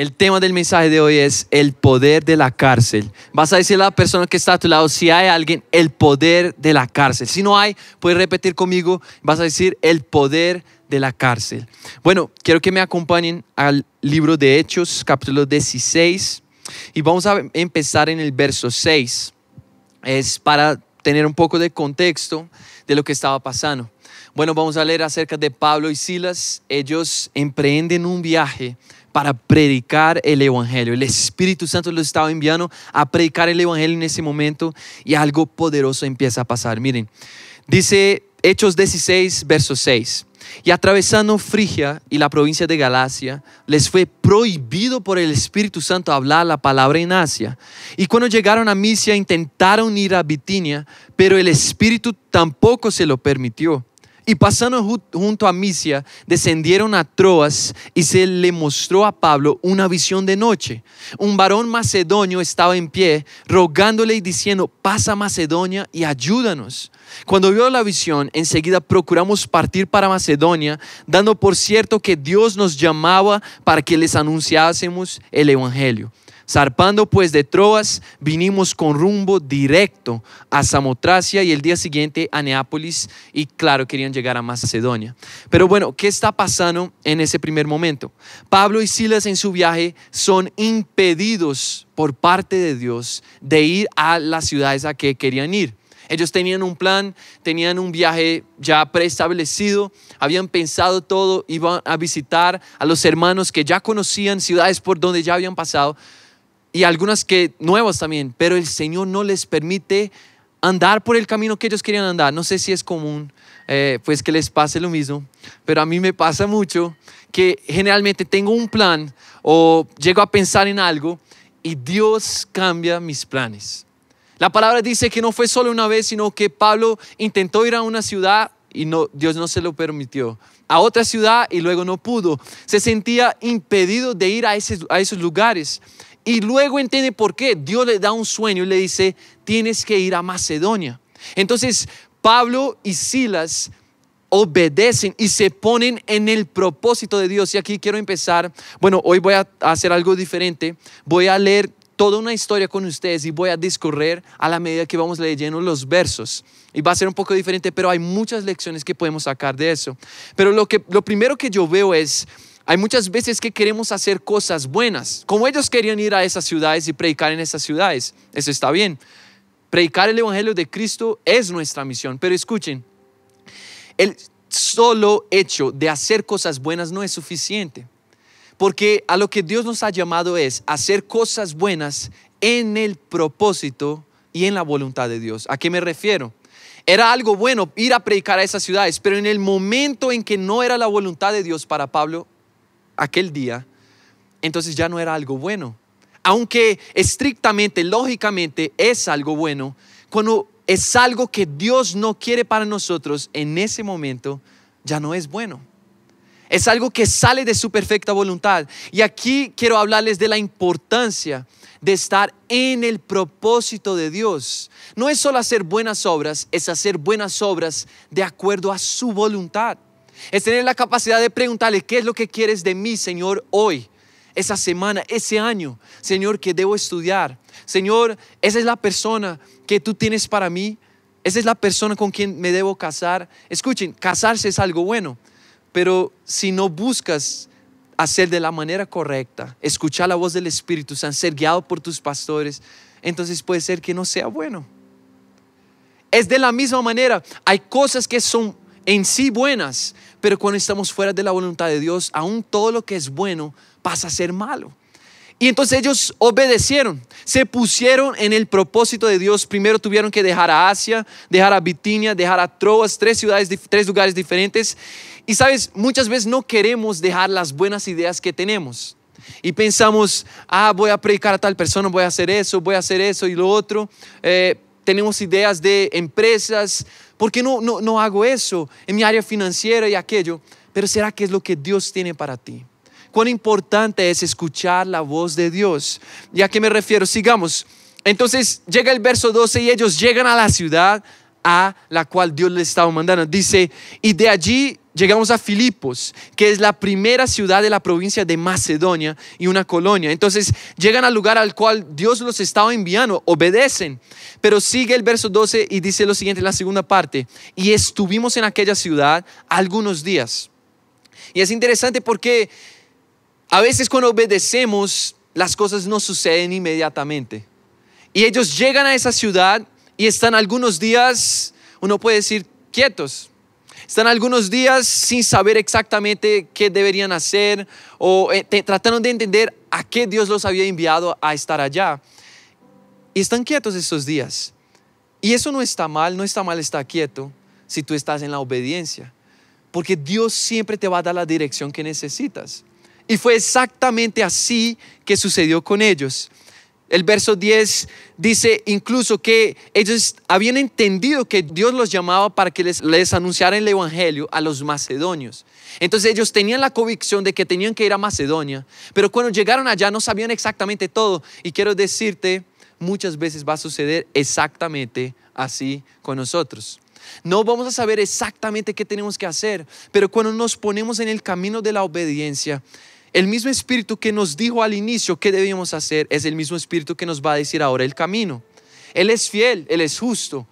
El tema del mensaje de hoy es el poder de la cárcel. Vas a decirle a la persona que está a tu lado, si hay alguien, el poder de la cárcel. Si no hay, puedes repetir conmigo, vas a decir el poder de la cárcel. Bueno, quiero que me acompañen al libro de Hechos, capítulo 16, y vamos a empezar en el verso 6. Es para tener un poco de contexto de lo que estaba pasando. Bueno, vamos a leer acerca de Pablo y Silas. Ellos emprenden un viaje para predicar el Evangelio. El Espíritu Santo los estaba enviando a predicar el Evangelio en ese momento y algo poderoso empieza a pasar. Miren, dice Hechos 16, verso 6. Y atravesando Frigia y la provincia de Galacia, les fue prohibido por el Espíritu Santo hablar la palabra en Asia. Y cuando llegaron a Misia intentaron ir a Bitinia, pero el Espíritu tampoco se lo permitió. Y pasando junto a Misia, descendieron a Troas y se le mostró a Pablo una visión de noche. Un varón macedonio estaba en pie, rogándole y diciendo, pasa Macedonia y ayúdanos. Cuando vio la visión, enseguida procuramos partir para Macedonia, dando por cierto que Dios nos llamaba para que les anunciásemos el Evangelio. Zarpando pues de Troas, vinimos con rumbo directo a Samotracia y el día siguiente a Neápolis y claro, querían llegar a Macedonia. Pero bueno, ¿qué está pasando en ese primer momento? Pablo y Silas en su viaje son impedidos por parte de Dios de ir a las ciudades a que querían ir. Ellos tenían un plan, tenían un viaje ya preestablecido, habían pensado todo, iban a visitar a los hermanos que ya conocían ciudades por donde ya habían pasado, y algunas que nuevas también, pero el Señor no les permite andar por el camino que ellos querían andar. No sé si es común, eh, pues que les pase lo mismo, pero a mí me pasa mucho que generalmente tengo un plan o llego a pensar en algo y Dios cambia mis planes. La palabra dice que no fue solo una vez, sino que Pablo intentó ir a una ciudad y no, Dios no se lo permitió. A otra ciudad y luego no pudo. Se sentía impedido de ir a, a esos lugares. Y luego entiende por qué. Dios le da un sueño y le dice, tienes que ir a Macedonia. Entonces, Pablo y Silas obedecen y se ponen en el propósito de Dios. Y aquí quiero empezar. Bueno, hoy voy a hacer algo diferente. Voy a leer toda una historia con ustedes y voy a discorrer a la medida que vamos leyendo los versos. Y va a ser un poco diferente, pero hay muchas lecciones que podemos sacar de eso. Pero lo, que, lo primero que yo veo es hay muchas veces que queremos hacer cosas buenas, como ellos querían ir a esas ciudades y predicar en esas ciudades. Eso está bien. Predicar el Evangelio de Cristo es nuestra misión, pero escuchen, el solo hecho de hacer cosas buenas no es suficiente, porque a lo que Dios nos ha llamado es hacer cosas buenas en el propósito y en la voluntad de Dios. ¿A qué me refiero? Era algo bueno ir a predicar a esas ciudades, pero en el momento en que no era la voluntad de Dios para Pablo, aquel día, entonces ya no era algo bueno. Aunque estrictamente, lógicamente es algo bueno, cuando es algo que Dios no quiere para nosotros, en ese momento ya no es bueno. Es algo que sale de su perfecta voluntad. Y aquí quiero hablarles de la importancia de estar en el propósito de Dios. No es solo hacer buenas obras, es hacer buenas obras de acuerdo a su voluntad. Es tener la capacidad de preguntarle, ¿qué es lo que quieres de mí, Señor, hoy? Esa semana, ese año, Señor, que debo estudiar. Señor, esa es la persona que tú tienes para mí. Esa es la persona con quien me debo casar. Escuchen, casarse es algo bueno, pero si no buscas hacer de la manera correcta, escuchar la voz del Espíritu ser guiado por tus pastores, entonces puede ser que no sea bueno. Es de la misma manera, hay cosas que son en sí buenas, pero cuando estamos fuera de la voluntad de Dios, aún todo lo que es bueno pasa a ser malo. Y entonces ellos obedecieron, se pusieron en el propósito de Dios. Primero tuvieron que dejar a Asia, dejar a Bitinia, dejar a Troas, tres ciudades, tres lugares diferentes. Y sabes, muchas veces no queremos dejar las buenas ideas que tenemos. Y pensamos, ah, voy a predicar a tal persona, voy a hacer eso, voy a hacer eso y lo otro. Eh, tenemos ideas de empresas, ¿Por qué no, no, no hago eso en mi área financiera y aquello? Pero ¿será que es lo que Dios tiene para ti? Cuán importante es escuchar la voz de Dios. ¿Y a qué me refiero? Sigamos. Entonces llega el verso 12 y ellos llegan a la ciudad a la cual Dios les estaba mandando. Dice, y de allí llegamos a Filipos, que es la primera ciudad de la provincia de Macedonia y una colonia. Entonces llegan al lugar al cual Dios los estaba enviando, obedecen. Pero sigue el verso 12 y dice lo siguiente en la segunda parte, y estuvimos en aquella ciudad algunos días. Y es interesante porque a veces cuando obedecemos, las cosas no suceden inmediatamente. Y ellos llegan a esa ciudad y están algunos días, uno puede decir, quietos, están algunos días sin saber exactamente qué deberían hacer o eh, tratando de entender a qué Dios los había enviado a estar allá. Y están quietos esos días. Y eso no está mal, no está mal estar quieto si tú estás en la obediencia. Porque Dios siempre te va a dar la dirección que necesitas. Y fue exactamente así que sucedió con ellos. El verso 10 dice incluso que ellos habían entendido que Dios los llamaba para que les, les anunciaran el Evangelio a los macedonios. Entonces ellos tenían la convicción de que tenían que ir a Macedonia, pero cuando llegaron allá no sabían exactamente todo. Y quiero decirte, muchas veces va a suceder exactamente así con nosotros. No vamos a saber exactamente qué tenemos que hacer, pero cuando nos ponemos en el camino de la obediencia, el mismo espíritu que nos dijo al inicio qué debíamos hacer es el mismo espíritu que nos va a decir ahora el camino. Él es fiel, Él es justo.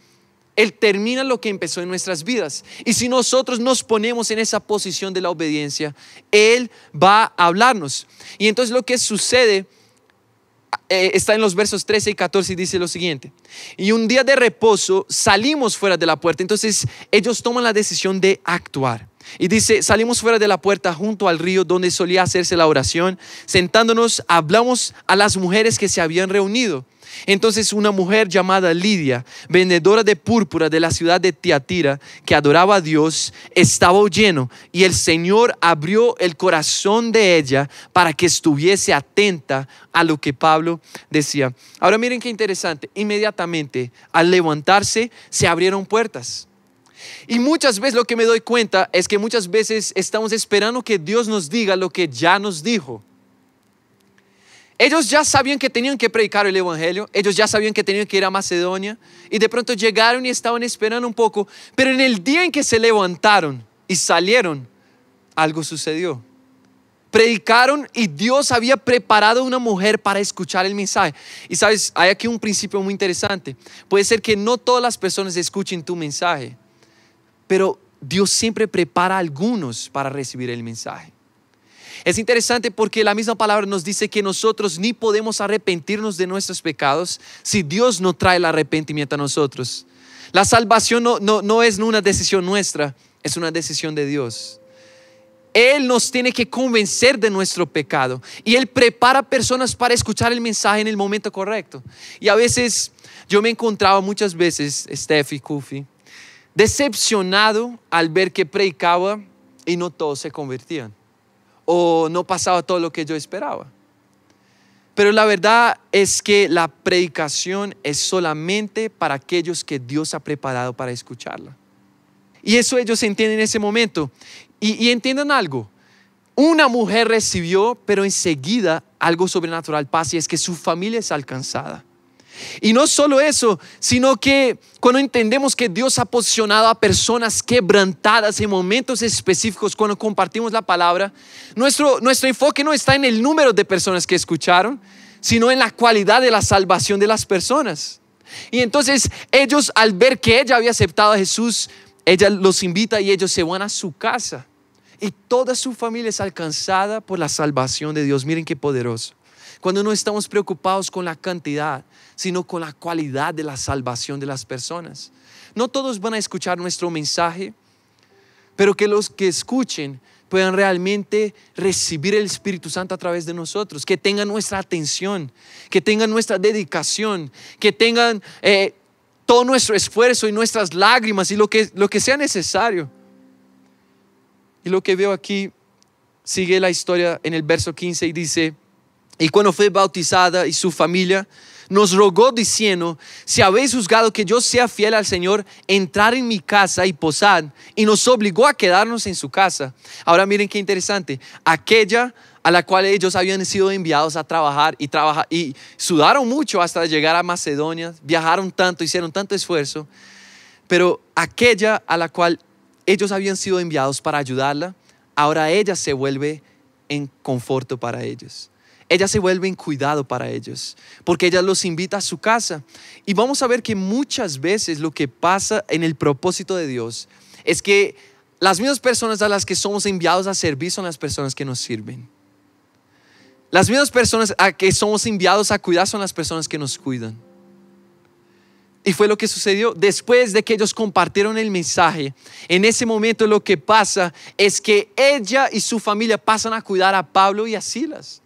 Él termina lo que empezó en nuestras vidas. Y si nosotros nos ponemos en esa posición de la obediencia, Él va a hablarnos. Y entonces lo que sucede eh, está en los versos 13 y 14 y dice lo siguiente. Y un día de reposo salimos fuera de la puerta. Entonces ellos toman la decisión de actuar. Y dice, salimos fuera de la puerta junto al río donde solía hacerse la oración. Sentándonos, hablamos a las mujeres que se habían reunido. Entonces una mujer llamada Lidia, vendedora de púrpura de la ciudad de Tiatira, que adoraba a Dios, estaba oyendo y el Señor abrió el corazón de ella para que estuviese atenta a lo que Pablo decía. Ahora miren qué interesante, inmediatamente al levantarse se abrieron puertas. Y muchas veces lo que me doy cuenta es que muchas veces estamos esperando que Dios nos diga lo que ya nos dijo. Ellos ya sabían que tenían que predicar el Evangelio, ellos ya sabían que tenían que ir a Macedonia y de pronto llegaron y estaban esperando un poco, pero en el día en que se levantaron y salieron, algo sucedió. Predicaron y Dios había preparado una mujer para escuchar el mensaje. Y sabes, hay aquí un principio muy interesante. Puede ser que no todas las personas escuchen tu mensaje pero Dios siempre prepara a algunos para recibir el mensaje. Es interesante porque la misma palabra nos dice que nosotros ni podemos arrepentirnos de nuestros pecados si Dios no trae el arrepentimiento a nosotros. La salvación no, no, es una decisión nuestra, es una decisión de Dios. Él nos tiene que convencer de nuestro pecado y Él prepara personas para escuchar el mensaje en el momento correcto. Y a veces yo me encontraba muchas veces, Steffi, Kufi, decepcionado al ver que predicaba y no todos se convertían o no pasaba todo lo que yo esperaba. Pero la verdad es que la predicación es solamente para aquellos que Dios ha preparado para escucharla. Y eso ellos entienden en ese momento. Y, entiendan algo. Una mujer recibió, pero enseguida algo sobrenatural pasa y es que su familia es alcanzada. Y no solo eso, sino que cuando entendemos que Dios ha posicionado a personas quebrantadas en momentos específicos cuando compartimos la palabra, nuestro, nuestro enfoque no está en el número de personas que escucharon, sino en la cualidad de la salvación de las personas. Y entonces ellos al ver que ella había aceptado a Jesús, ella los invita y ellos se van a su casa. Y toda su familia es alcanzada por la salvación de Dios. Miren qué poderoso. Cuando no estamos preocupados con la cantidad, sino con la cualidad de la salvación de las personas. No todos van a escuchar nuestro mensaje, pero que los que escuchen puedan realmente recibir el Espíritu Santo a través de nosotros, que tengan nuestra atención, que tengan nuestra dedicación, que tengan eh, todo nuestro esfuerzo y nuestras lágrimas y lo que, lo que sea necesario. Y lo que veo aquí sigue la historia en el verso 15 y dice, y cuando fue bautizada y su familia, nos rogó diciendo, si habéis juzgado que yo sea fiel al Señor, entrar en mi casa y posad, y nos obligó a quedarnos en su casa. Ahora miren qué interesante, aquella a la cual ellos habían sido enviados a trabajar y trabajar y sudaron mucho hasta llegar a Macedonia, viajaron tanto, hicieron tanto esfuerzo, pero aquella a la cual ellos habían sido enviados para ayudarla, ahora ella se vuelve en conforto para ellos. Ella se vuelve en cuidado para ellos, porque ella los invita a su casa. Y vamos a ver que muchas veces lo que pasa en el propósito de Dios es que las mismas personas a las que somos enviados a servir son las personas que nos sirven. Las mismas personas a que somos enviados a cuidar son las personas que nos cuidan. Y fue lo que sucedió después de que ellos compartieron el mensaje. En ese momento lo que pasa es que ella y su familia pasan a cuidar a Pablo y a Silas.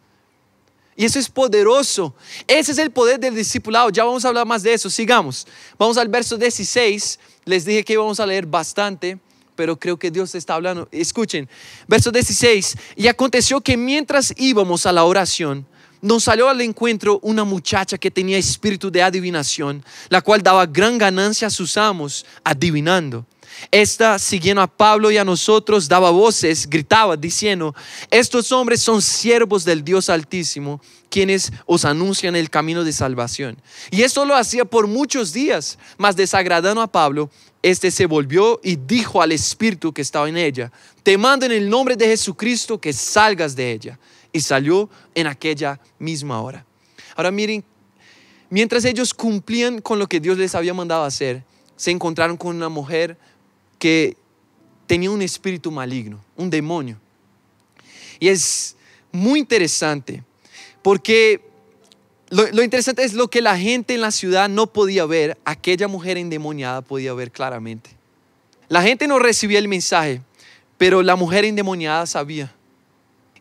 Y eso es poderoso. Ese es el poder del discipulado. Ya vamos a hablar más de eso. Sigamos. Vamos al verso 16. Les dije que íbamos a leer bastante, pero creo que Dios está hablando. Escuchen. Verso 16. Y aconteció que mientras íbamos a la oración, nos salió al encuentro una muchacha que tenía espíritu de adivinación, la cual daba gran ganancia a sus amos adivinando. Esta, siguiendo a Pablo y a nosotros, daba voces, gritaba, diciendo, estos hombres son siervos del Dios Altísimo, quienes os anuncian el camino de salvación. Y esto lo hacía por muchos días, mas desagradando a Pablo, este se volvió y dijo al espíritu que estaba en ella, te mando en el nombre de Jesucristo que salgas de ella y salió en aquella misma hora. Ahora miren, mientras ellos cumplían con lo que Dios les había mandado hacer, se encontraron con una mujer que tenía un espíritu maligno, un demonio. Y es muy interesante porque lo, interesante es lo que la gente en la ciudad no podía ver, aquella mujer endemoniada podía ver claramente. La gente no recibía el mensaje, pero la mujer endemoniada sabía.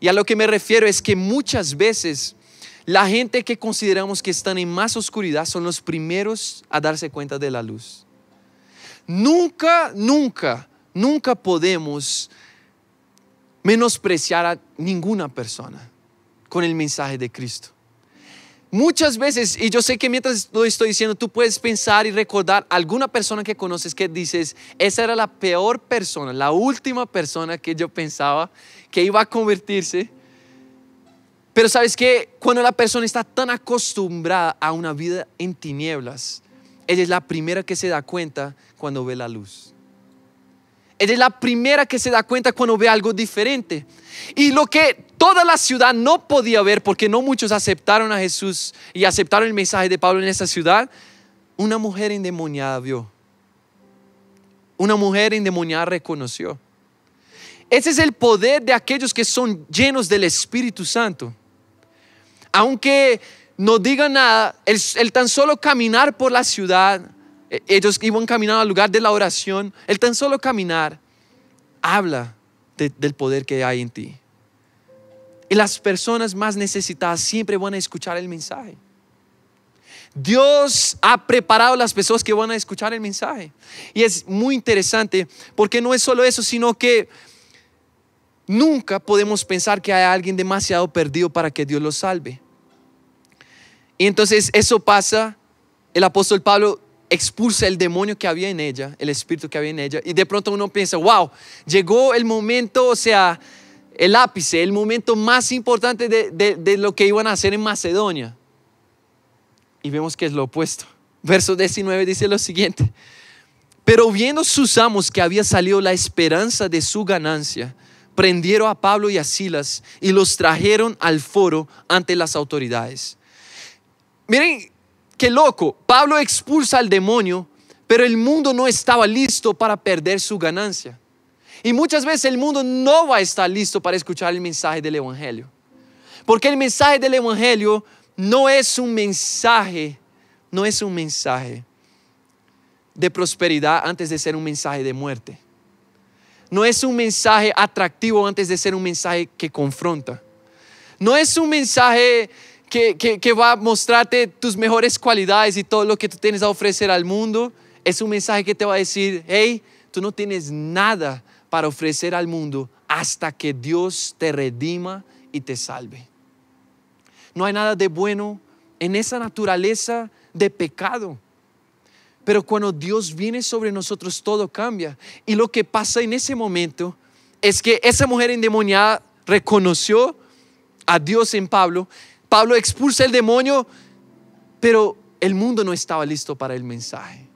Y a lo que me refiero es que muchas veces la gente que consideramos que están en más oscuridad son los primeros a darse cuenta de la luz. Nunca, nunca, nunca podemos menospreciar a ninguna persona con el mensaje de Cristo. Muchas veces, y yo sé que mientras lo estoy diciendo, tú puedes pensar y recordar alguna persona que conoces que dices, esa era la peor persona, la última persona que yo pensaba que iba a convertirse. Pero sabes que cuando la persona está tan acostumbrada a una vida en tinieblas, ella es la primera que se da cuenta cuando ve la luz. Ella es la primera que se da cuenta cuando ve algo diferente. Y lo que toda la ciudad no podía ver, porque no muchos aceptaron a Jesús y aceptaron el mensaje de Pablo en esa ciudad, una mujer endemoniada vio. Una mujer endemoniada reconoció. Ese es el poder de aquellos que son llenos del Espíritu Santo. Aunque no digan nada, el, tan solo caminar por la ciudad, e, ellos iban caminando al lugar de la oración, el tan solo caminar habla del poder que hay en ti. Y las personas más necesitadas siempre van a escuchar el mensaje. Dios ha preparado las personas que van a escuchar el mensaje. Y es muy interesante porque no es solo eso, sino que Nunca podemos pensar que hay alguien demasiado perdido para que Dios lo salve. Y entonces eso pasa, el apóstol Pablo expulsa el demonio que había en ella, el espíritu que había en ella, y de pronto uno piensa, wow, llegó el momento, o sea, el ápice, el momento más importante de, lo que iban a hacer en Macedonia. Y vemos que es lo opuesto. Verso 19 dice lo siguiente, pero viendo sus amos que había salido la esperanza de su ganancia, prendieron a Pablo y a Silas y los trajeron al foro ante las autoridades. Miren qué loco, Pablo expulsa al demonio, pero el mundo no estaba listo para perder su ganancia. Y muchas veces el mundo no va a estar listo para escuchar el mensaje del Evangelio. Porque el mensaje del Evangelio no es un mensaje, no es un mensaje de prosperidad antes de ser un mensaje de muerte no es un mensaje atractivo antes de ser un mensaje que confronta. No es un mensaje que, va a mostrarte tus mejores cualidades y todo lo que tú tienes a ofrecer al mundo. Es un mensaje que te va a decir, hey, tú no tienes nada para ofrecer al mundo hasta que Dios te redima y te salve. No hay nada de bueno en esa naturaleza de pecado. Pero cuando Dios viene sobre nosotros, todo cambia. Y lo que pasa en ese momento es que esa mujer endemoniada reconoció a Dios en Pablo. Pablo expulsa el demonio, pero el mundo no estaba listo para el mensaje.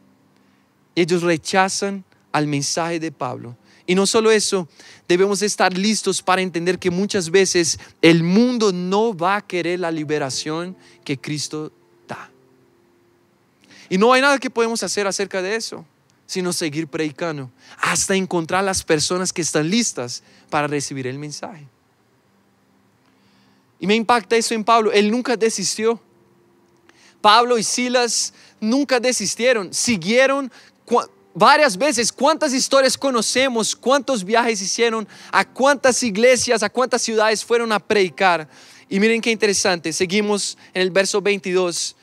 Ellos rechazan al mensaje de Pablo Y no solo eso, debemos estar listos para entender que muchas veces el mundo no va a querer la liberación que Cristo da. Y no hay nada que podemos hacer acerca de eso, sino seguir predicando hasta encontrar las personas que están listas para recibir el mensaje. Y me impacta eso en Pablo. Él nunca desistió. Pablo y Silas nunca desistieron. Siguieron varias veces. ¿Cuántas historias conocemos? ¿Cuántos viajes hicieron? ¿A cuántas iglesias, a cuántas ciudades fueron a predicar? Y miren qué interesante. Seguimos en el verso 22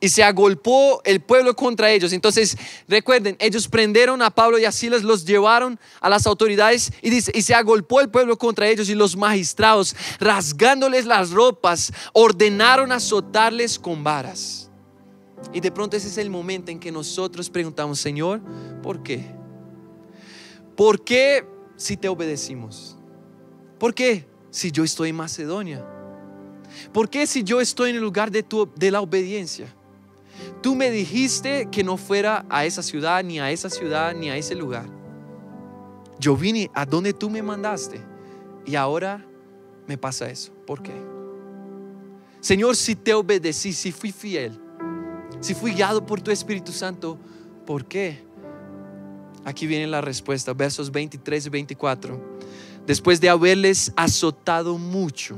y se agolpó el pueblo contra ellos. Entonces, recuerden, ellos prendieron a Pablo y a Silas, los llevaron a las autoridades y dice, y se agolpó el pueblo contra ellos y los magistrados, rasgándoles las ropas, ordenaron azotarles con varas. Y de pronto ese es el momento en que nosotros preguntamos, Señor, ¿por qué? ¿Por qué si te obedecimos? ¿Por qué si yo estoy en Macedonia? ¿Por qué si yo estoy en el lugar de, tu, de la obediencia? Tú me dijiste que no fuera a esa ciudad, ni a esa ciudad, ni a ese lugar. Yo vine a donde tú me mandaste y ahora me pasa eso. ¿Por qué? Señor, si te obedecí, si fui fiel, si fui guiado por tu Espíritu Santo, ¿por qué? Aquí viene la respuesta, versos 23 y 24. Después de haberles azotado mucho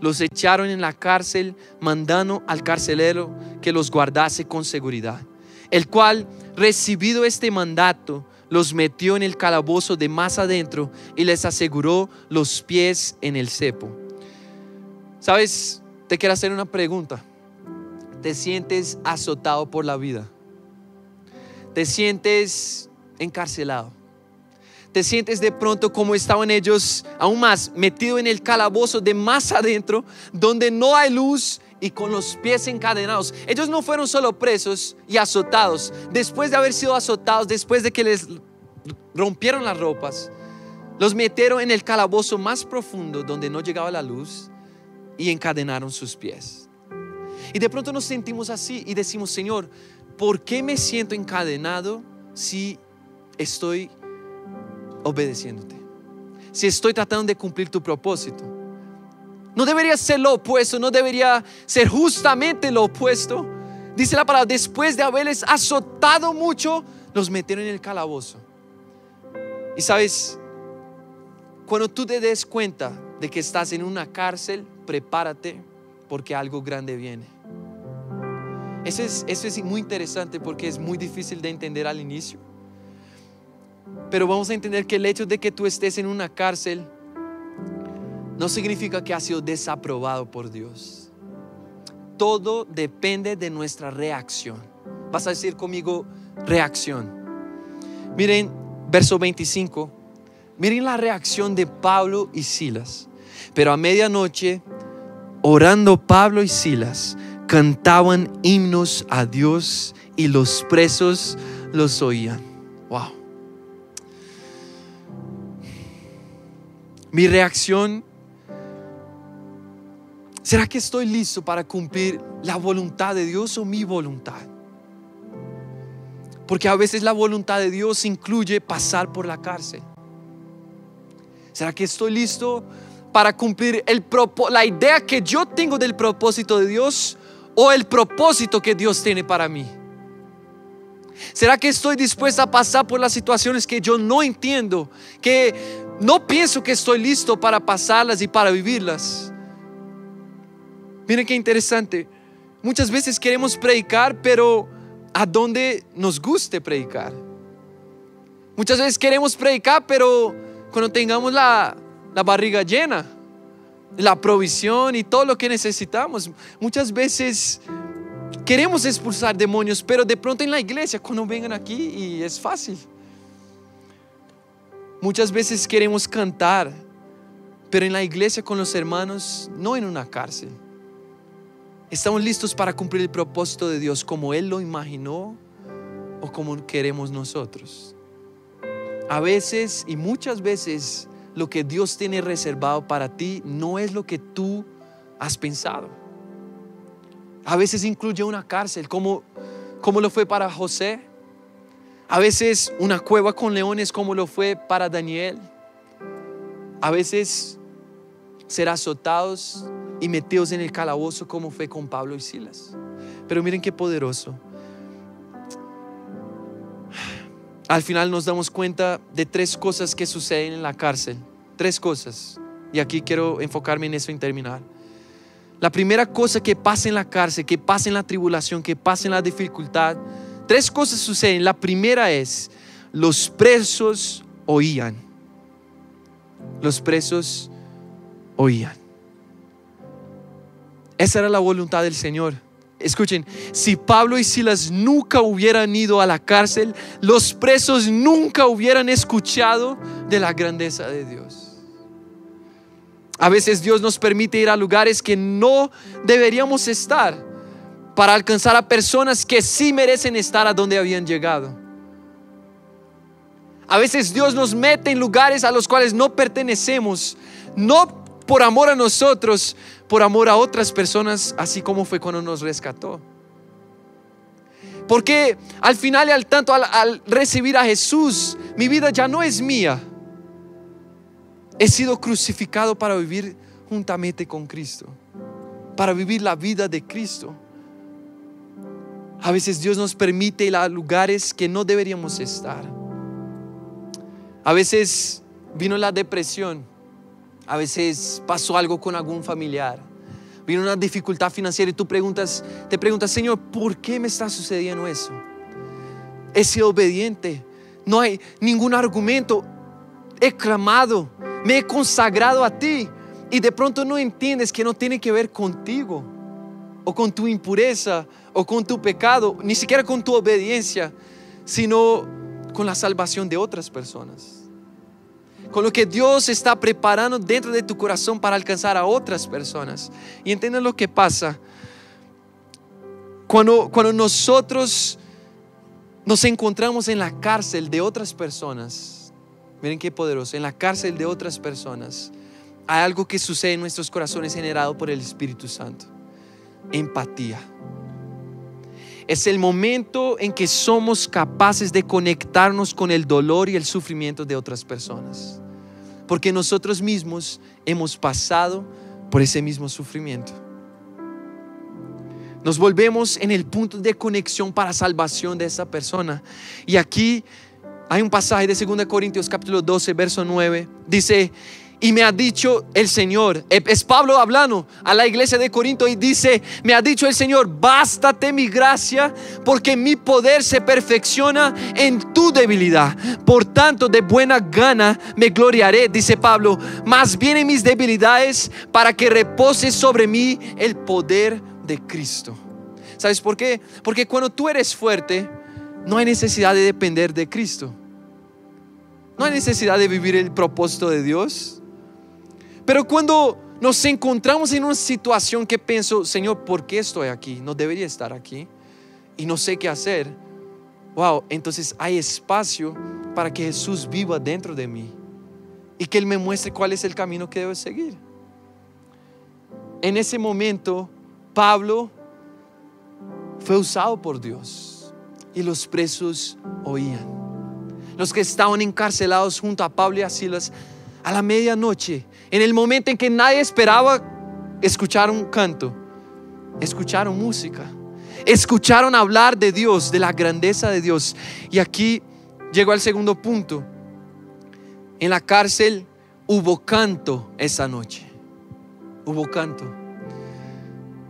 los echaron en la cárcel, mandando al carcelero que los guardase con seguridad, el cual, recibido este mandato, los metió en el calabozo de más adentro y les aseguró los pies en el cepo. ¿Sabes? Te quiero hacer una pregunta. ¿Te sientes azotado por la vida? ¿Te sientes encarcelado? te sientes de pronto como estaban ellos, aún más metido en el calabozo de más adentro, donde no hay luz y con los pies encadenados. Ellos no fueron solo presos y azotados. Después de haber sido azotados, después de que les rompieron las ropas, los metieron en el calabozo más profundo donde no llegaba la luz y encadenaron sus pies. Y de pronto nos sentimos así y decimos, Señor, ¿por qué me siento encadenado si estoy obedeciéndote. Si estoy tratando de cumplir tu propósito. No debería ser lo opuesto, no debería ser justamente lo opuesto. Dice la palabra, después de haberles azotado mucho, los metieron en el calabozo. Y sabes, cuando tú te des cuenta de que estás en una cárcel, prepárate porque algo grande viene. Eso es, eso es muy interesante porque es muy difícil de entender al inicio. Pero vamos a entender que el hecho de que tú estés en una cárcel no significa que has sido desaprobado por Dios. Todo depende de nuestra reacción. Vas a decir conmigo reacción. Miren, verso 25. Miren la reacción de Pablo y Silas. Pero a medianoche, orando Pablo y Silas, cantaban himnos a Dios y los presos los oían. Wow. Mi reacción, ¿será que estoy listo para cumplir la voluntad de Dios o mi voluntad? Porque a veces la voluntad de Dios incluye pasar por la cárcel. ¿Será que estoy listo para cumplir el la idea que yo tengo del propósito de Dios o el propósito que Dios tiene para mí? ¿Será que estoy dispuesta a pasar por las situaciones que yo no entiendo? Que no pienso que estoy listo para pasarlas y para vivirlas. Miren qué interesante. Muchas veces queremos predicar, pero a donde nos guste predicar. Muchas veces queremos predicar, pero cuando tengamos la, la barriga llena, la provisión y todo lo que necesitamos. Muchas veces queremos expulsar demonios, pero de pronto en la iglesia, cuando vengan aquí, y es fácil. Muchas veces queremos cantar, pero en la iglesia con los hermanos, no en una cárcel. Estamos listos para cumplir el propósito de Dios como Él lo imaginó o como queremos nosotros. A veces y muchas veces lo que Dios tiene reservado para ti no es lo que tú has pensado. A veces incluye una cárcel, como, lo fue para José. A veces una cueva con leones como lo fue para Daniel. A veces ser azotados y metidos en el calabozo como fue con Pablo y Silas. Pero miren qué poderoso. Al final nos damos cuenta de tres cosas que suceden en la cárcel. Tres cosas. Y aquí quiero enfocarme en eso y terminar. La primera cosa que pasa en la cárcel, que pasa en la tribulación, que pasa en la dificultad, tres cosas suceden. La primera es, los presos oían. Los presos oían. Esa era la voluntad del Señor. Escuchen, si Pablo y Silas nunca hubieran ido a la cárcel, los presos nunca hubieran escuchado de la grandeza de Dios. A veces Dios nos permite ir a lugares que no deberíamos estar para alcanzar a personas que sí merecen estar a donde habían llegado. A veces Dios nos mete en lugares a los cuales no pertenecemos, no por amor a nosotros, por amor a otras personas, así como fue cuando nos rescató. Porque al final y al tanto, al, recibir a Jesús, mi vida ya no es mía He sido crucificado para vivir juntamente con Cristo, para vivir la vida de Cristo. A veces Dios nos permite ir a lugares que no deberíamos estar. A veces vino la depresión, a veces pasó algo con algún familiar, vino una dificultad financiera y tú preguntas, te preguntas, Señor, ¿por qué me está sucediendo eso? He sido obediente, no hay ningún argumento, he clamado, me he consagrado a ti y de pronto no entiendes que no tiene que ver contigo o con tu impureza o con tu pecado, ni siquiera con tu obediencia, sino con la salvación de otras personas. Con lo que Dios está preparando dentro de tu corazón para alcanzar a otras personas. Y entienden lo que pasa. Cuando, cuando nosotros nos encontramos en la cárcel de otras personas, Miren qué poderoso. En la cárcel de otras personas hay algo que sucede en nuestros corazones generado por el Espíritu Santo. Empatía. Es el momento en que somos capaces de conectarnos con el dolor y el sufrimiento de otras personas. Porque nosotros mismos hemos pasado por ese mismo sufrimiento. Nos volvemos en el punto de conexión para salvación de esa persona. Y aquí hay un pasaje de 2 Corintios capítulo 12, verso 9. Dice, y me ha dicho el Señor, es Pablo hablando a la iglesia de Corinto y dice, me ha dicho el Señor, bástate mi gracia porque mi poder se perfecciona en tu debilidad. Por tanto, de buena gana me gloriaré, dice Pablo, más bien en mis debilidades para que repose sobre mí el poder de Cristo. ¿Sabes por qué? Porque cuando tú eres fuerte, no hay necesidad de depender de Cristo. No hay necesidad de vivir el propósito de Dios. Pero cuando nos encontramos en una situación que pienso, Señor, ¿por qué estoy aquí? No debería estar aquí. Y no sé qué hacer. Wow, entonces hay espacio para que Jesús viva dentro de mí. Y que Él me muestre cuál es el camino que debo seguir. En ese momento, Pablo fue usado por Dios. Y los presos oían los que estaban encarcelados junto a Pablo y a Silas, a la medianoche, en el momento en que nadie esperaba escuchar un canto, escucharon música, escucharon hablar de Dios, de la grandeza de Dios. Y aquí llegó al segundo punto. En la cárcel hubo canto esa noche. Hubo canto.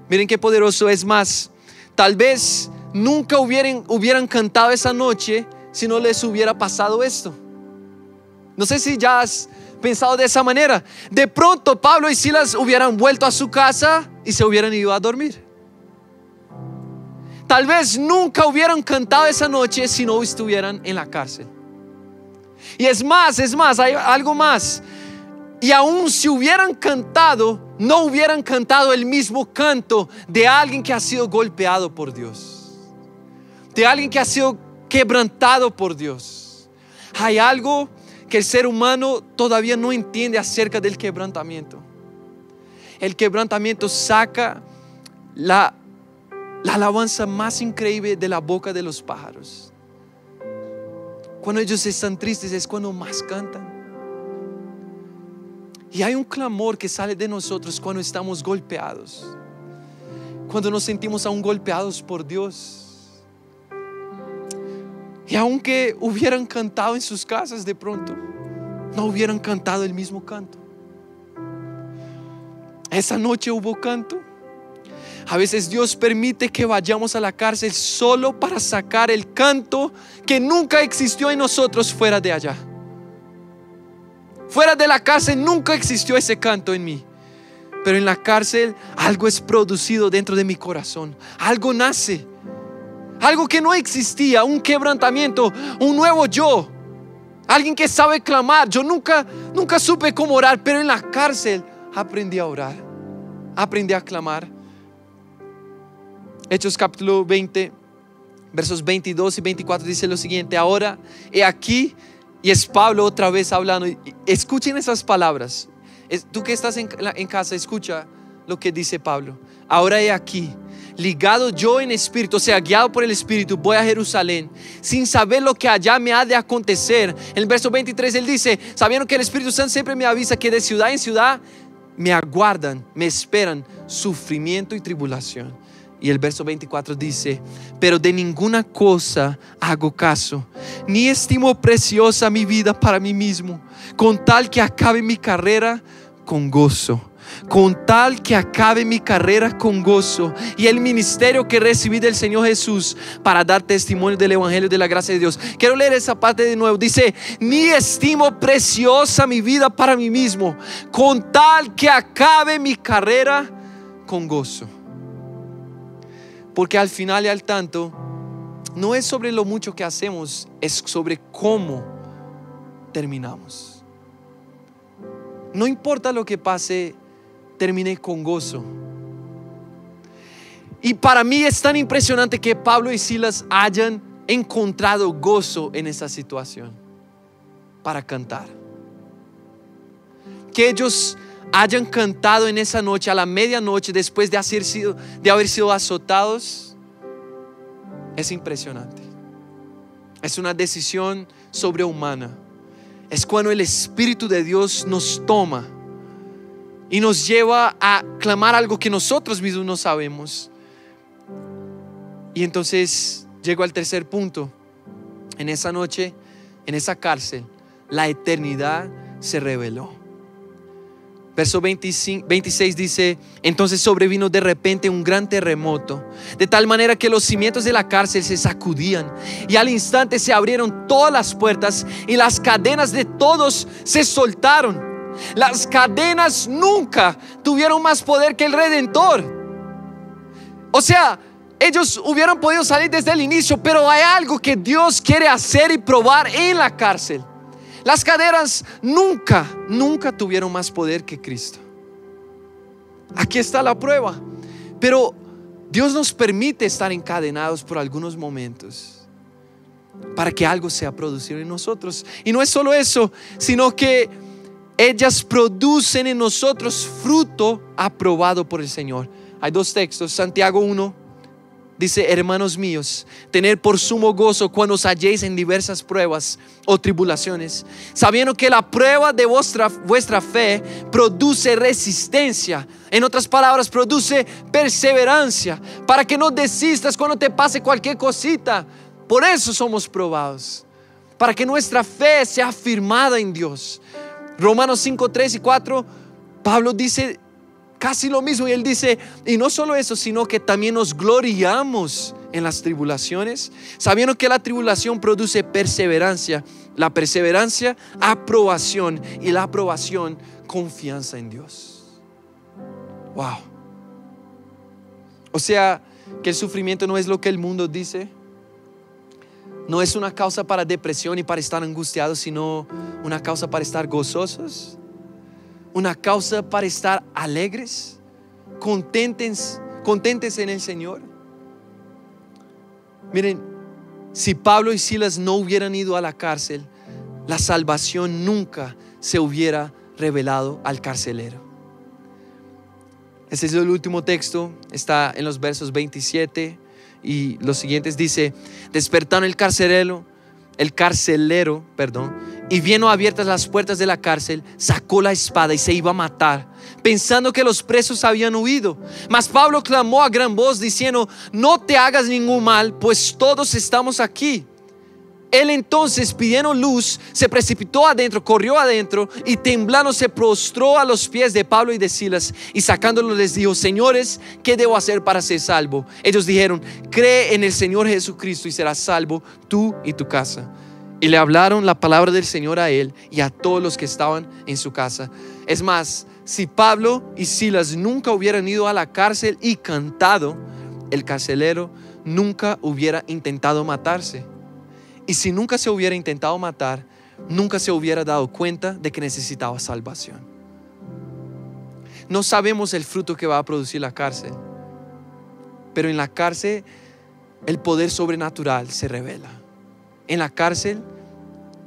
Miren qué poderoso es más. Tal vez nunca hubieran, hubieran cantado esa noche si no les hubiera pasado esto. No sé si ya has pensado de esa manera. De pronto Pablo y Silas hubieran vuelto a su casa y se hubieran ido a dormir. Tal vez nunca hubieran cantado esa noche si no estuvieran en la cárcel. Y es más, es más, hay algo más. Y aún si hubieran cantado, no hubieran cantado el mismo canto de alguien que ha sido golpeado por Dios. De alguien que ha sido quebrantado por Dios. Hay algo que el ser humano todavía no entiende acerca del quebrantamiento. El quebrantamiento saca la, la alabanza más increíble de la boca de los pájaros. Cuando ellos están tristes es cuando más cantan. Y hay un clamor que sale de nosotros cuando estamos golpeados. Cuando nos sentimos aún golpeados por Dios. Y aunque hubieran cantado en sus casas de pronto, no hubieran cantado el mismo canto. Esa noche hubo canto. A veces Dios permite que vayamos a la cárcel solo para sacar el canto que nunca existió en nosotros fuera de allá. Fuera de la cárcel nunca existió ese canto en mí. Pero en la cárcel algo es producido dentro de mi corazón. Algo nace. Algo que no existía. Un quebrantamiento. Un nuevo yo. Alguien que sabe clamar. Yo nunca, nunca supe cómo orar. Pero en la cárcel aprendí a orar. Aprendí a clamar. Hechos capítulo 20, versos 22 y 24 dice lo siguiente. Ahora, he aquí y es Pablo otra vez hablando. Escuchen esas palabras. Tú que estás en, casa, escucha lo que dice Pablo. Ahora he aquí, ligado yo en espíritu, o sea, guiado por el espíritu, voy a Jerusalén, sin saber lo que allá me ha de acontecer. El verso 23 él dice, sabiendo que el Espíritu Santo siempre me avisa que de ciudad en ciudad me aguardan, me esperan sufrimiento y tribulación. Y el verso 24 dice, pero de ninguna cosa hago caso, ni estimo preciosa mi vida para mí mismo, con tal que acabe mi carrera con gozo con tal que acabe mi carrera con gozo y el ministerio que recibí del Señor Jesús para dar testimonio del Evangelio de la gracia de Dios. Quiero leer esa parte de nuevo. Dice, ni estimo preciosa mi vida para mí mismo, con tal que acabe mi carrera con gozo. Porque al final y al tanto, no es sobre lo mucho que hacemos, es sobre cómo terminamos. No importa lo que pase, termine con gozo. Y para mí es tan impresionante que Pablo y Silas hayan encontrado gozo en esa situación para cantar. Que ellos hayan cantado en esa noche, a la medianoche, después de haber sido, de haber sido azotados, es impresionante. Es una decisión sobrehumana. Es cuando el Espíritu de Dios nos toma y nos lleva a clamar algo que nosotros mismos no sabemos. Y entonces llego al tercer punto. En esa noche, en esa cárcel, la eternidad se reveló. Verso 26 dice, entonces sobrevino de repente un gran terremoto, de tal manera que los cimientos de la cárcel se sacudían y al instante se abrieron todas las puertas y las cadenas de todos se soltaron. Las cadenas nunca tuvieron más poder que el Redentor. O sea, ellos hubieran podido salir desde el inicio, pero hay algo que Dios quiere hacer y probar en la cárcel. Las cadenas nunca, nunca tuvieron más poder que Cristo. Aquí está la prueba. Pero Dios nos permite estar encadenados por algunos momentos para que algo sea producido en nosotros. Y no es solo eso, sino que ellas producen en nosotros fruto aprobado por el Señor. Hay dos textos, Santiago 1, Dice, hermanos míos, tener por sumo gozo cuando os halléis en diversas pruebas o tribulaciones, sabiendo que la prueba de vuestra, vuestra fe produce resistencia. En otras palabras, produce perseverancia, para que no desistas cuando te pase cualquier cosita. Por eso somos probados, para que nuestra fe sea afirmada en Dios. Romanos 5, 3 y 4, Pablo dice, casi lo mismo. Y él dice, y no solo eso, sino que también nos gloriamos en las tribulaciones, sabiendo que la tribulación produce perseverancia, la perseverancia, aprobación y la aprobación, confianza en Dios. Wow. O sea, que el sufrimiento no es lo que el mundo dice. No es una causa para depresión y para estar angustiados, sino una causa para estar gozosos una causa para estar alegres, contentes, contentes en el Señor. Miren, si Pablo y Silas no hubieran ido a la cárcel, la salvación nunca se hubiera revelado al carcelero. Ese es el último texto, está en los versos 27 y los siguientes dice, despertaron el carcelero el carcelero, perdón, y viendo abiertas las puertas de la cárcel, sacó la espada y se iba a matar, pensando que los presos habían huido. Mas Pablo clamó a gran voz diciendo, no te hagas ningún mal, pues todos estamos aquí. Él entonces, pidiendo luz, se precipitó adentro, corrió adentro y temblando se prostró a los pies de Pablo y de Silas y sacándolo les dijo, señores, ¿qué debo hacer para ser salvo? Ellos dijeron, cree en el Señor Jesucristo y serás salvo tú y tu casa. Y le hablaron la palabra del Señor a él y a todos los que estaban en su casa. Es más, si Pablo y Silas nunca hubieran ido a la cárcel y cantado, el carcelero nunca hubiera intentado matarse. Y si nunca se hubiera intentado matar, nunca se hubiera dado cuenta de que necesitaba salvación. No sabemos el fruto que va a producir la cárcel, pero en la cárcel el poder sobrenatural se revela. En la cárcel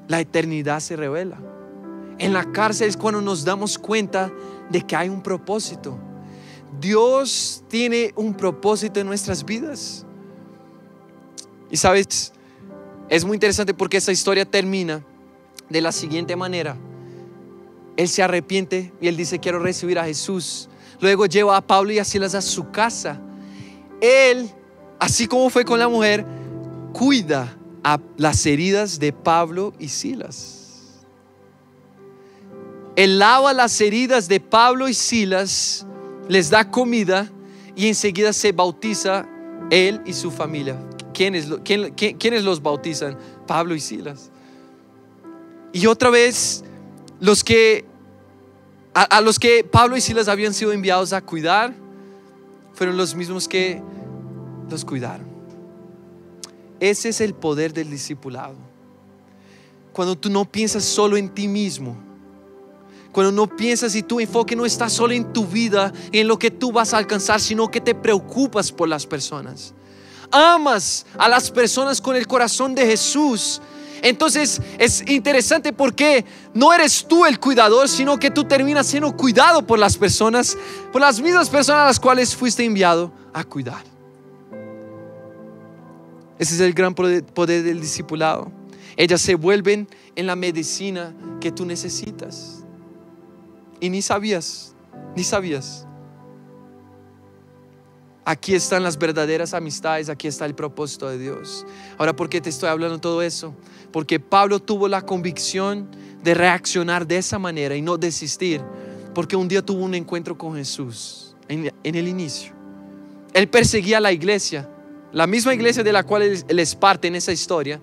la eternidad se revela. En la cárcel es cuando nos damos cuenta de que hay un propósito. Dios tiene un propósito en nuestras vidas. Y sabes, es muy interesante porque esa historia termina de la siguiente manera. Él se arrepiente y él dice, quiero recibir a Jesús. Luego lleva a Pablo y a Silas a su casa. Él, así como fue con la mujer, cuida a las heridas de Pablo y Silas. Él lava las heridas de Pablo y Silas, les da comida y enseguida se bautiza él y su familia. ¿Quiénes, los bautizan? Pablo y Silas. Y otra vez, los que, a, los que Pablo y Silas habían sido enviados a cuidar, fueron los mismos que los cuidaron. Ese es el poder del discipulado. Cuando tú no piensas solo en ti mismo, cuando no piensas y tu enfoque no está solo en tu vida, en lo que tú vas a alcanzar, sino que te preocupas por las personas amas a las personas con el corazón de Jesús, entonces es interesante porque no eres tú el cuidador, sino que tú terminas siendo cuidado por las personas, por las mismas personas a las cuales fuiste enviado a cuidar. Ese es el gran poder del discipulado. Ellas se vuelven en la medicina que tú necesitas. Y ni sabías, ni sabías. Aquí están las verdaderas amistades, aquí está el propósito de Dios. Ahora, ¿por qué te estoy hablando todo eso? Porque Pablo tuvo la convicción de reaccionar de esa manera y no desistir, porque un día tuvo un encuentro con Jesús en, el inicio. Él perseguía a la iglesia, la misma iglesia de la cual él es parte en esa historia.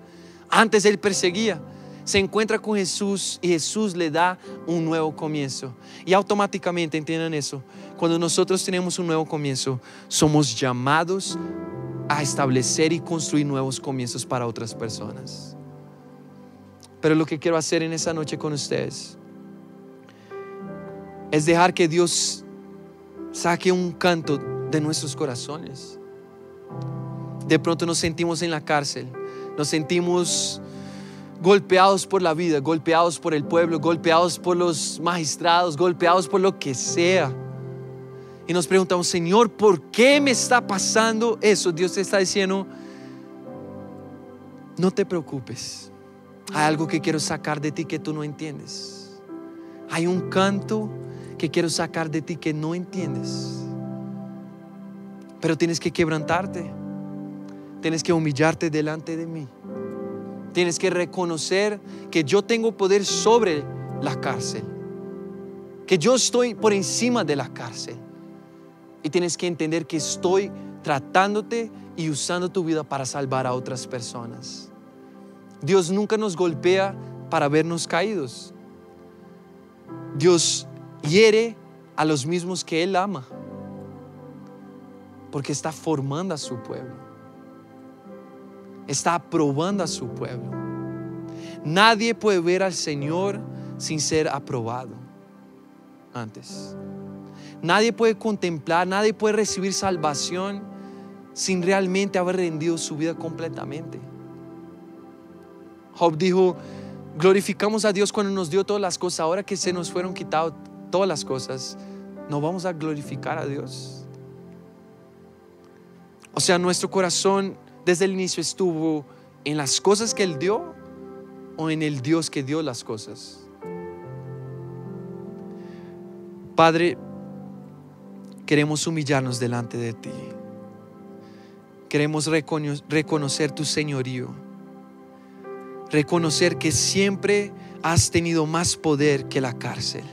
Antes él perseguía se encuentra con Jesús y Jesús le da un nuevo comienzo. Y automáticamente entiendan eso. Cuando nosotros tenemos un nuevo comienzo, somos llamados a establecer y construir nuevos comienzos para otras personas. Pero lo que quiero hacer en esa noche con ustedes es dejar que Dios saque un canto de nuestros corazones. De pronto nos sentimos en la cárcel, nos sentimos golpeados por la vida, golpeados por el pueblo, golpeados por los magistrados, golpeados por lo que sea. Y nos preguntamos, Señor, ¿por qué me está pasando eso? Dios te está diciendo, no te preocupes. Hay algo que quiero sacar de ti que tú no entiendes. Hay un canto que quiero sacar de ti que no entiendes. Pero tienes que quebrantarte. Tienes que humillarte delante de mí. Tienes que reconocer que yo tengo poder sobre la cárcel, que yo estoy por encima de la cárcel. Y tienes que entender que estoy tratándote y usando tu vida para salvar a otras personas. Dios nunca nos golpea para vernos caídos. Dios hiere a los mismos que Él ama, porque está formando a su pueblo está aprobando a su pueblo. Nadie puede ver al Señor sin ser aprobado antes. Nadie puede contemplar, nadie puede recibir salvación sin realmente haber rendido su vida completamente. Job dijo, glorificamos a Dios cuando nos dio todas las cosas, ahora que se nos fueron quitadas todas las cosas, no vamos a glorificar a Dios. O sea, nuestro corazón desde el inicio estuvo en las cosas que Él dio o en el Dios que dio las cosas. Padre, queremos humillarnos delante de ti. Queremos reconocer tu señorío. Reconocer que siempre has tenido más poder que la cárcel.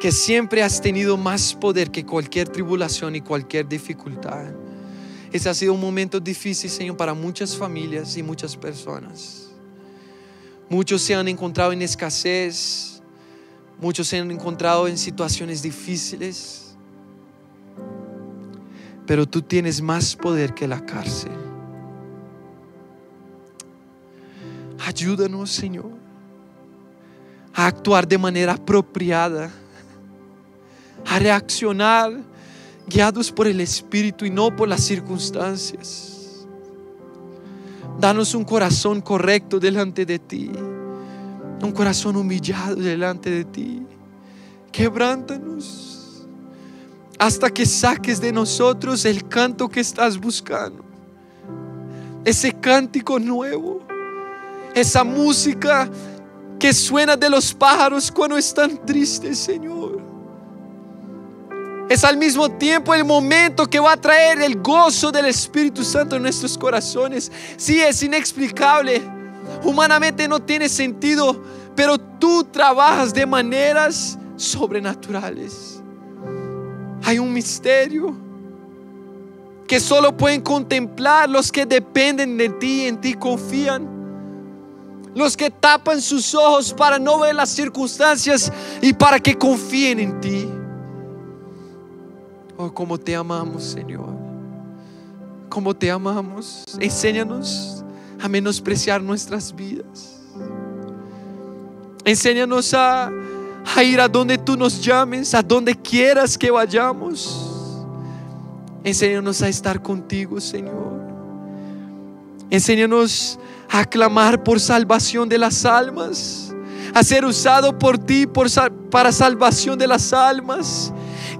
Que siempre has tenido más poder que cualquier tribulación y cualquier dificultad. Ese ha sido un momento difícil, Señor, para muchas familias y muchas personas. Muchos se han encontrado en escasez, muchos se han encontrado en situaciones difíciles, pero tú tienes más poder que la cárcel. Ayúdanos, Señor, a actuar de manera apropiada, a reaccionar guiados por el Espíritu y no por las circunstancias. Danos un corazón correcto delante de ti, un corazón humillado delante de ti. Quebrántanos hasta que saques de nosotros el canto que estás buscando, ese cántico nuevo, esa música que suena de los pájaros cuando están tristes, Señor es al mismo tiempo el momento que va a traer el gozo del Espíritu Santo en nuestros corazones. Sí, es inexplicable. Humanamente no tiene sentido, pero tú trabajas de maneras sobrenaturales. Hay un misterio que solo pueden contemplar los que dependen de ti y en ti confían. Los que tapan sus ojos para no ver las circunstancias y para que confíen en ti. Oh, como te amamos, Señor. Como te amamos. Enséñanos a menospreciar nuestras vidas. Enséñanos a, a ir a donde tú nos llames, a donde quieras que vayamos. Enséñanos a estar contigo, Señor. Enséñanos a clamar por salvación de las almas, a ser usado por ti por, para salvación de las almas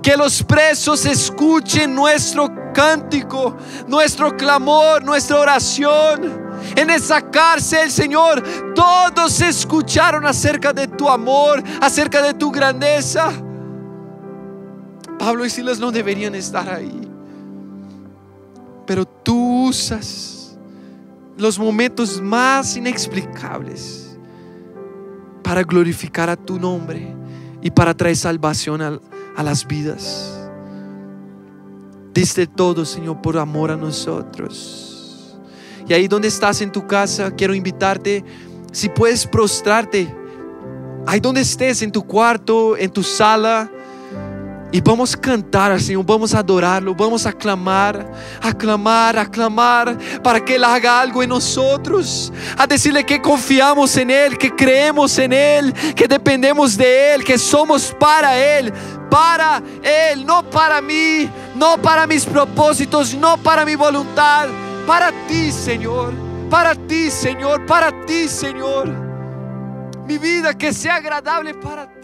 que los presos escuchen nuestro cántico, nuestro clamor, nuestra oración. En esa cárcel, Señor, todos escucharon acerca de tu amor, acerca de tu grandeza. Pablo y Silas no deberían estar ahí. Pero tú usas los momentos más inexplicables para glorificar a tu nombre y para traer salvación al a las vidas. Diste todo, Señor, por amor a nosotros. Y ahí donde estás en tu casa, quiero invitarte, si puedes prostrarte, ahí donde estés, en tu cuarto, en tu sala, y vamos a cantar al Señor, vamos a adorarlo, vamos a clamar, a clamar, a clamar para que Él haga algo en nosotros, a decirle que confiamos en Él, que creemos en Él, que dependemos de Él, que somos para Él, para Él, no para mí, no para mis propósitos, no para mi voluntad, para ti, Señor, para ti, Señor, para ti, Señor. Mi vida que sea agradable para ti.